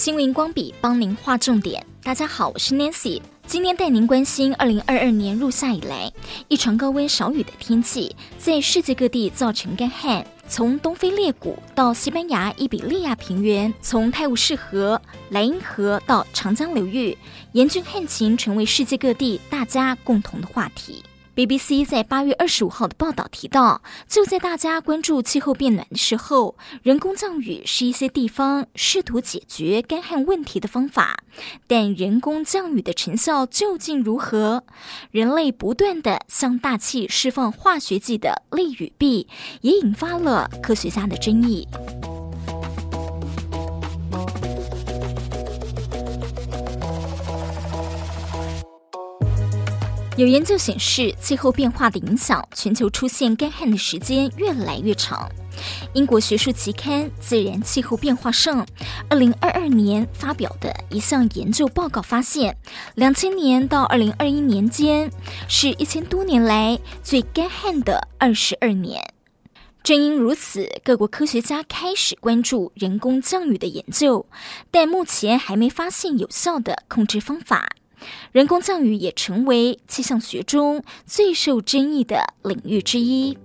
新闻光笔帮您划重点。大家好，我是 Nancy，今天带您关心二零二二年入夏以来异常高温少雨的天气，在世界各地造成干旱。从东非裂谷到西班牙伊比利亚平原，从泰晤士河、莱茵河到长江流域，严峻旱情成为世界各地大家共同的话题。BBC 在八月二十五号的报道提到，就在大家关注气候变暖的时候，人工降雨是一些地方试图解决干旱问题的方法。但人工降雨的成效究竟如何？人类不断地向大气释放化学剂的利与弊，也引发了科学家的争议。有研究显示，气候变化的影响，全球出现干旱的时间越来越长。英国学术期刊《自然气候变化》上，二零二二年发表的一项研究报告发现，两千年到二零二一年间，是一千多年来最干旱的二十二年。正因如此，各国科学家开始关注人工降雨的研究，但目前还没发现有效的控制方法。人工降雨也成为气象学中最受争议的领域之一。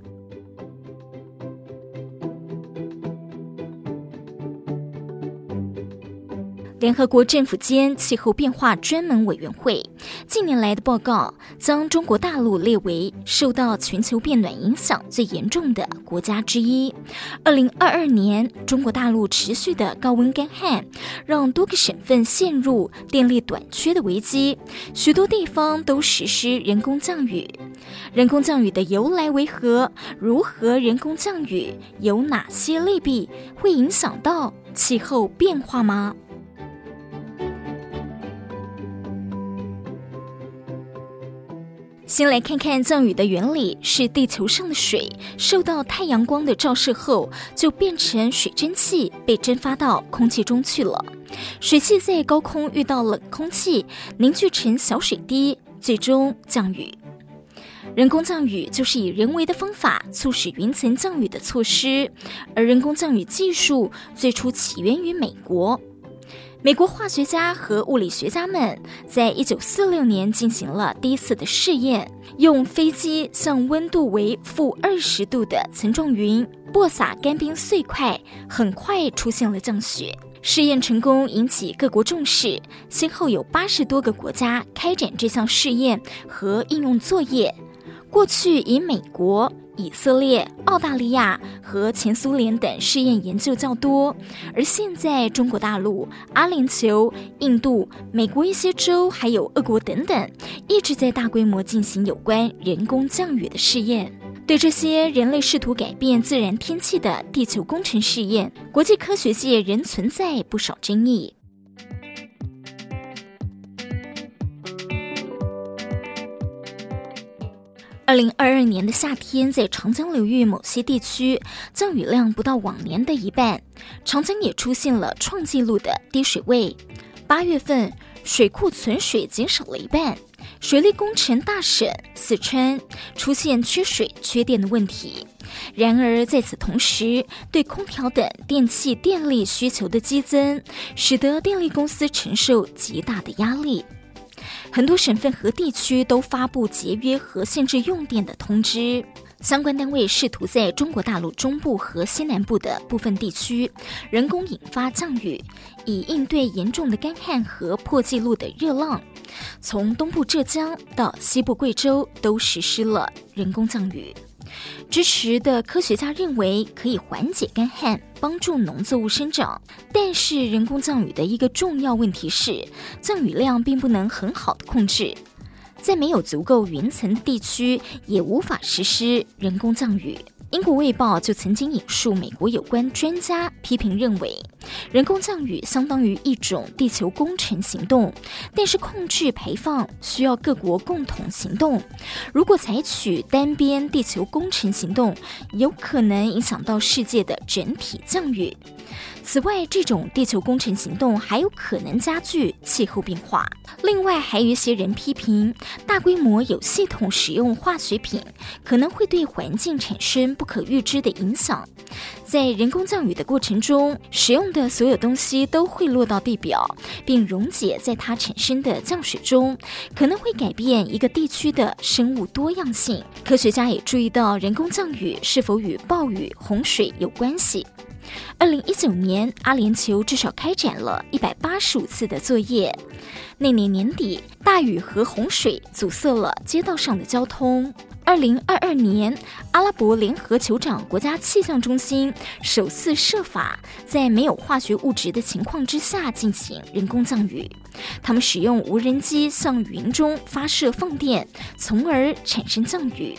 联合国政府间气候变化专门委员会近年来的报告，将中国大陆列为受到全球变暖影响最严重的国家之一。二零二二年，中国大陆持续的高温干旱，让多个省份陷入电力短缺的危机，许多地方都实施人工降雨。人工降雨的由来为何？如何人工降雨？有哪些利弊？会影响到气候变化吗？先来看看降雨的原理：是地球上的水受到太阳光的照射后，就变成水蒸气，被蒸发到空气中去了。水汽在高空遇到冷空气，凝聚成小水滴，最终降雨。人工降雨就是以人为的方法促使云层降雨的措施，而人工降雨技术最初起源于美国。美国化学家和物理学家们在一九四六年进行了第一次的试验，用飞机向温度为负二十度的层状云播撒干冰碎块，很快出现了降雪。试验成功引起各国重视，先后有八十多个国家开展这项试验和应用作业。过去以美国。以色列、澳大利亚和前苏联等试验研究较多，而现在中国大陆、阿联酋、印度、美国一些州，还有俄国等等，一直在大规模进行有关人工降雨的试验。对这些人类试图改变自然天气的地球工程试验，国际科学界仍存在不少争议。二零二二年的夏天，在长江流域某些地区降雨量不到往年的一半，长江也出现了创纪录的低水位。八月份，水库存水减少了一半。水利工程大省四川出现缺水、缺电的问题。然而，在此同时，对空调等电器电力需求的激增，使得电力公司承受极大的压力。很多省份和地区都发布节约和限制用电的通知，相关单位试图在中国大陆中部和西南部的部分地区人工引发降雨，以应对严重的干旱和破纪录的热浪。从东部浙江到西部贵州都实施了人工降雨。支持的科学家认为可以缓解干旱，帮助农作物生长。但是人工降雨的一个重要问题是，降雨量并不能很好的控制，在没有足够云层的地区，也无法实施人工降雨。英国卫报就曾经引述美国有关专家批评认为，人工降雨相当于一种地球工程行动，但是控制排放需要各国共同行动。如果采取单边地球工程行动，有可能影响到世界的整体降雨。此外，这种地球工程行动还有可能加剧气候变化。另外，还有一些人批评，大规模有系统使用化学品可能会对环境产生不可预知的影响。在人工降雨的过程中，使用的所有东西都会落到地表，并溶解在它产生的降水中，可能会改变一个地区的生物多样性。科学家也注意到，人工降雨是否与暴雨、洪水有关系。二零一九年，阿联酋至少开展了一百八十五次的作业。那年年底，大雨和洪水阻塞了街道上的交通。二零二二年，阿拉伯联合酋长国家气象中心首次设法在没有化学物质的情况之下进行人工降雨。他们使用无人机向云中发射放电，从而产生降雨。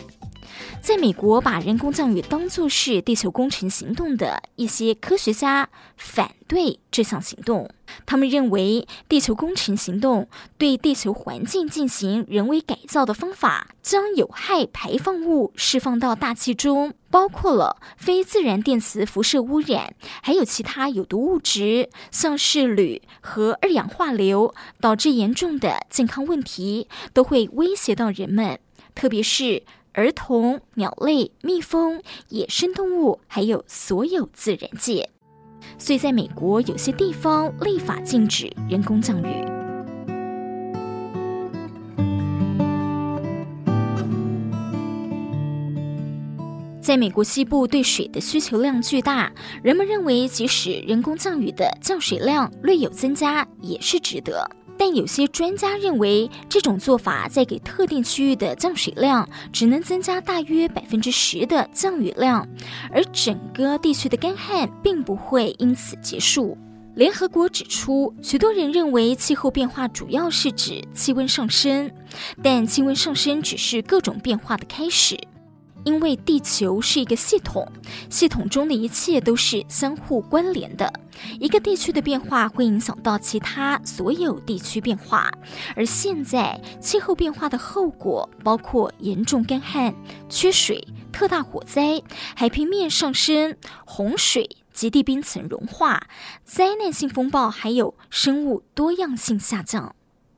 在美国，把人工降雨当作是地球工程行动的一些科学家反对这项行动。他们认为，地球工程行动对地球环境进行人为改造的方法，将有害排放物释放到大气中，包括了非自然电磁辐射污染，还有其他有毒物质，像是铝和二氧化硫，导致严重的健康问题，都会威胁到人们，特别是。儿童、鸟类、蜜蜂、野生动物，还有所有自然界，所以在美国有些地方立法禁止人工降雨。在美国西部，对水的需求量巨大，人们认为即使人工降雨的降水量略有增加，也是值得。但有些专家认为，这种做法在给特定区域的降水量只能增加大约百分之十的降雨量，而整个地区的干旱并不会因此结束。联合国指出，许多人认为气候变化主要是指气温上升，但气温上升只是各种变化的开始。因为地球是一个系统，系统中的一切都是相互关联的。一个地区的变化会影响到其他所有地区变化，而现在气候变化的后果包括严重干旱、缺水、特大火灾、海平面上升、洪水极地冰层融化、灾难性风暴，还有生物多样性下降。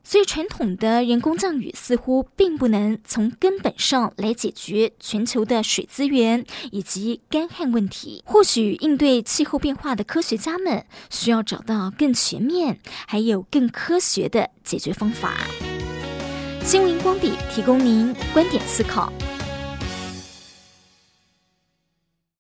所以，传统的人工降雨似乎并不能从根本上来解决全球的水资源以及干旱问题。或许，应对气候变化的科学家们需要找到更全面、还有更科学的解决方法。新闻光笔提供您观点思考。